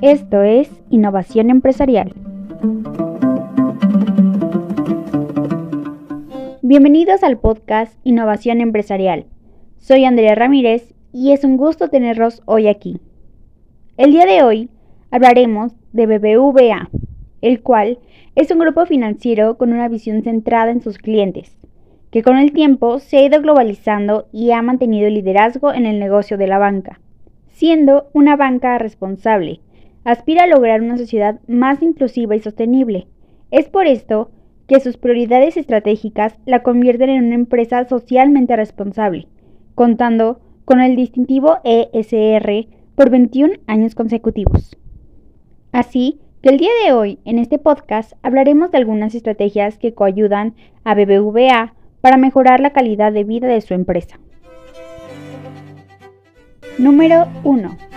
Esto es Innovación Empresarial. Bienvenidos al podcast Innovación Empresarial. Soy Andrea Ramírez y es un gusto tenerlos hoy aquí. El día de hoy hablaremos de BBVA, el cual es un grupo financiero con una visión centrada en sus clientes, que con el tiempo se ha ido globalizando y ha mantenido liderazgo en el negocio de la banca. Siendo una banca responsable, aspira a lograr una sociedad más inclusiva y sostenible. Es por esto que sus prioridades estratégicas la convierten en una empresa socialmente responsable, contando con el distintivo ESR por 21 años consecutivos. Así que el día de hoy, en este podcast, hablaremos de algunas estrategias que coayudan a BBVA para mejorar la calidad de vida de su empresa. Número 1.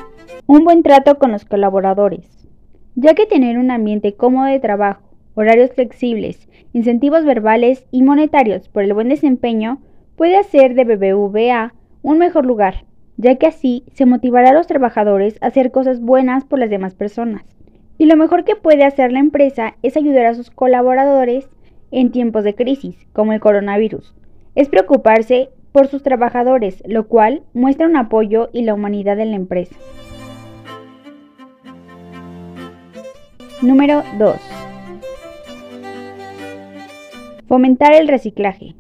Un buen trato con los colaboradores. Ya que tener un ambiente cómodo de trabajo, horarios flexibles, incentivos verbales y monetarios por el buen desempeño puede hacer de BBVA un mejor lugar, ya que así se motivará a los trabajadores a hacer cosas buenas por las demás personas. Y lo mejor que puede hacer la empresa es ayudar a sus colaboradores en tiempos de crisis, como el coronavirus. Es preocuparse por sus trabajadores, lo cual muestra un apoyo y la humanidad en la empresa. Número 2. Fomentar el reciclaje.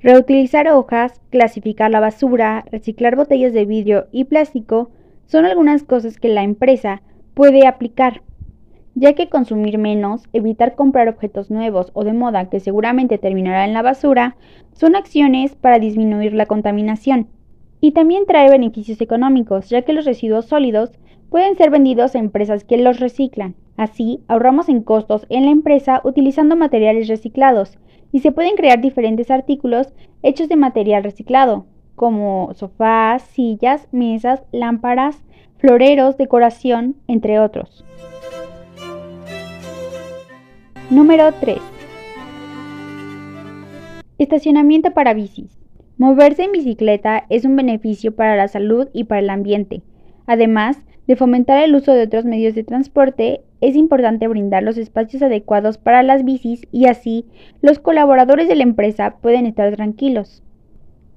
Reutilizar hojas, clasificar la basura, reciclar botellas de vidrio y plástico son algunas cosas que la empresa puede aplicar, ya que consumir menos, evitar comprar objetos nuevos o de moda que seguramente terminarán en la basura, son acciones para disminuir la contaminación. Y también trae beneficios económicos, ya que los residuos sólidos pueden ser vendidos a empresas que los reciclan. Así, ahorramos en costos en la empresa utilizando materiales reciclados y se pueden crear diferentes artículos hechos de material reciclado, como sofás, sillas, mesas, lámparas, floreros, decoración, entre otros. Número 3. Estacionamiento para bicis. Moverse en bicicleta es un beneficio para la salud y para el ambiente. Además de fomentar el uso de otros medios de transporte, es importante brindar los espacios adecuados para las bicis y así los colaboradores de la empresa pueden estar tranquilos.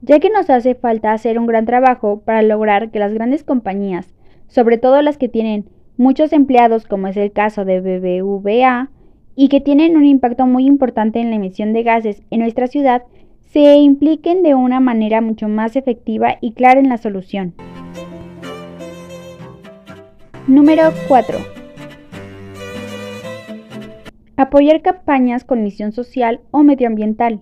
Ya que nos hace falta hacer un gran trabajo para lograr que las grandes compañías, sobre todo las que tienen muchos empleados como es el caso de BBVA, y que tienen un impacto muy importante en la emisión de gases en nuestra ciudad, se impliquen de una manera mucho más efectiva y clara en la solución. Número 4. Apoyar campañas con misión social o medioambiental.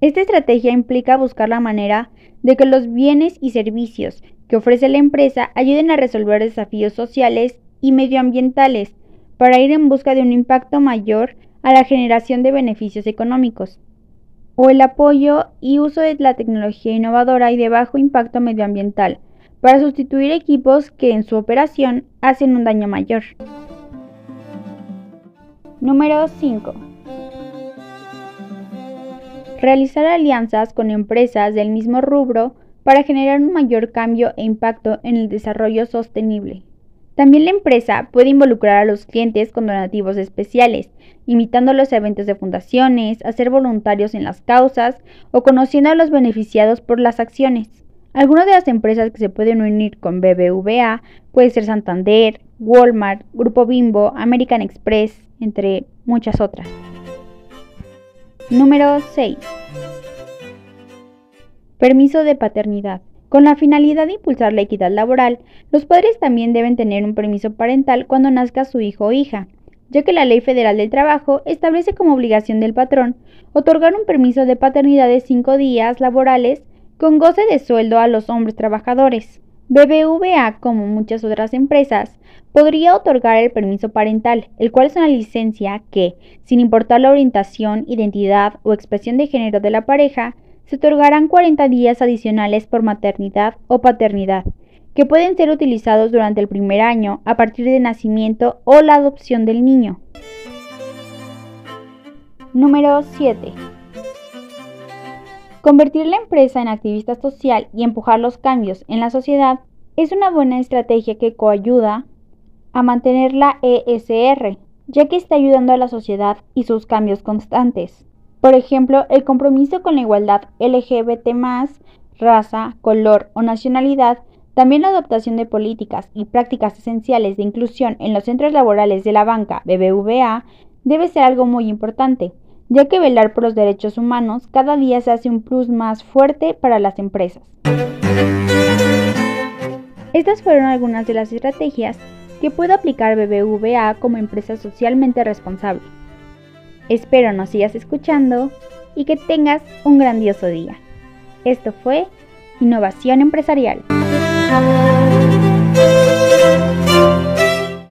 Esta estrategia implica buscar la manera de que los bienes y servicios que ofrece la empresa ayuden a resolver desafíos sociales y medioambientales para ir en busca de un impacto mayor a la generación de beneficios económicos, o el apoyo y uso de la tecnología innovadora y de bajo impacto medioambiental para sustituir equipos que en su operación hacen un daño mayor. Número 5. Realizar alianzas con empresas del mismo rubro para generar un mayor cambio e impacto en el desarrollo sostenible. También la empresa puede involucrar a los clientes con donativos especiales, imitando los eventos de fundaciones, hacer voluntarios en las causas o conociendo a los beneficiados por las acciones. Algunas de las empresas que se pueden unir con BBVA puede ser Santander, Walmart, Grupo Bimbo, American Express, entre muchas otras. Número 6. Permiso de paternidad. Con la finalidad de impulsar la equidad laboral, los padres también deben tener un permiso parental cuando nazca su hijo o hija, ya que la Ley Federal del Trabajo establece como obligación del patrón otorgar un permiso de paternidad de 5 días laborales con goce de sueldo a los hombres trabajadores. BBVA, como muchas otras empresas, podría otorgar el permiso parental, el cual es una licencia que, sin importar la orientación, identidad o expresión de género de la pareja, se otorgarán 40 días adicionales por maternidad o paternidad, que pueden ser utilizados durante el primer año a partir de nacimiento o la adopción del niño. Número 7. Convertir la empresa en activista social y empujar los cambios en la sociedad es una buena estrategia que coayuda a mantener la ESR, ya que está ayudando a la sociedad y sus cambios constantes. Por ejemplo, el compromiso con la igualdad LGBT, raza, color o nacionalidad, también la adoptación de políticas y prácticas esenciales de inclusión en los centros laborales de la banca BBVA debe ser algo muy importante, ya que velar por los derechos humanos cada día se hace un plus más fuerte para las empresas. Estas fueron algunas de las estrategias que puede aplicar BBVA como empresa socialmente responsable. Espero nos sigas escuchando y que tengas un grandioso día. Esto fue Innovación Empresarial.